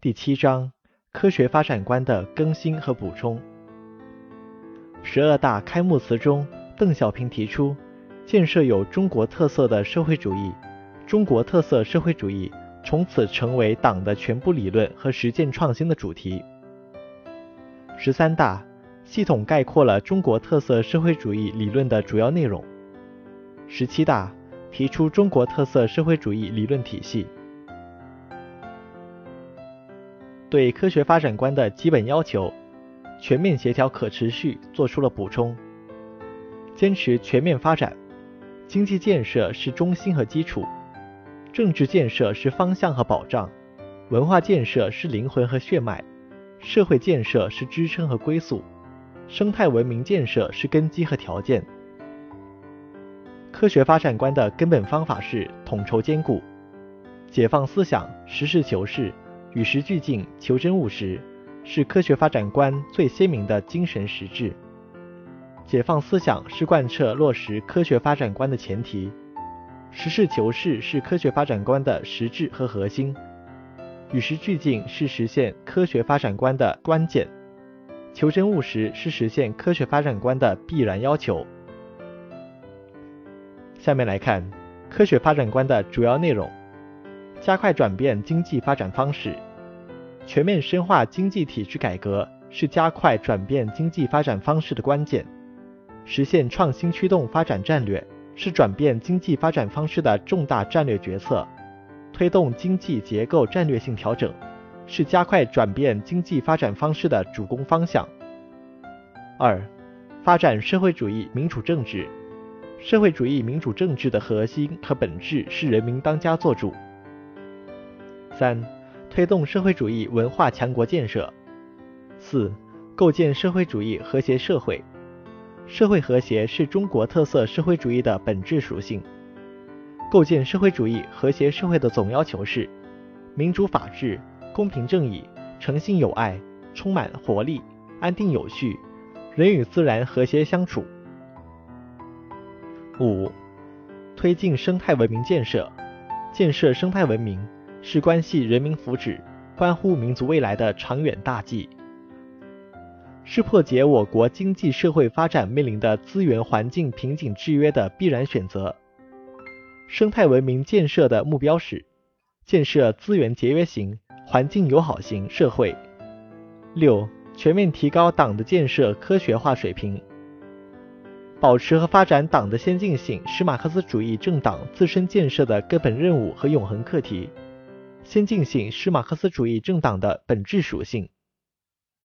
第七章科学发展观的更新和补充。十二大开幕词中，邓小平提出建设有中国特色的社会主义，中国特色社会主义从此成为党的全部理论和实践创新的主题。十三大系统概括了中国特色社会主义理论的主要内容。十七大提出中国特色社会主义理论体系。对科学发展观的基本要求，全面协调可持续做出了补充。坚持全面发展，经济建设是中心和基础，政治建设是方向和保障，文化建设是灵魂和血脉，社会建设是支撑和归宿，生态文明建设是根基和条件。科学发展观的根本方法是统筹兼顾，解放思想，实事求是。与时俱进、求真务实，是科学发展观最鲜明的精神实质。解放思想是贯彻落实科学发展观的前提，实事求是是科学发展观的实质和核心，与时俱进是实现科学发展观的关键，求真务实是实现科学发展观的必然要求。下面来看科学发展观的主要内容。加快转变经济发展方式，全面深化经济体制改革是加快转变经济发展方式的关键。实现创新驱动发展战略是转变经济发展方式的重大战略决策。推动经济结构战略性调整是加快转变经济发展方式的主攻方向。二、发展社会主义民主政治。社会主义民主政治的核心和本质是人民当家作主。三、推动社会主义文化强国建设。四、构建社会主义和谐社会。社会和谐是中国特色社会主义的本质属性。构建社会主义和谐社会的总要求是：民主法治、公平正义、诚信友爱、充满活力、安定有序，人与自然和谐相处。五、推进生态文明建设。建设生态文明。是关系人民福祉、关乎民族未来的长远大计，是破解我国经济社会发展面临的资源环境瓶颈制约的必然选择。生态文明建设的目标是建设资源节约型、环境友好型社会。六、全面提高党的建设科学化水平，保持和发展党的先进性是马克思主义政党自身建设的根本任务和永恒课题。先进性是马克思主义政党的本质属性。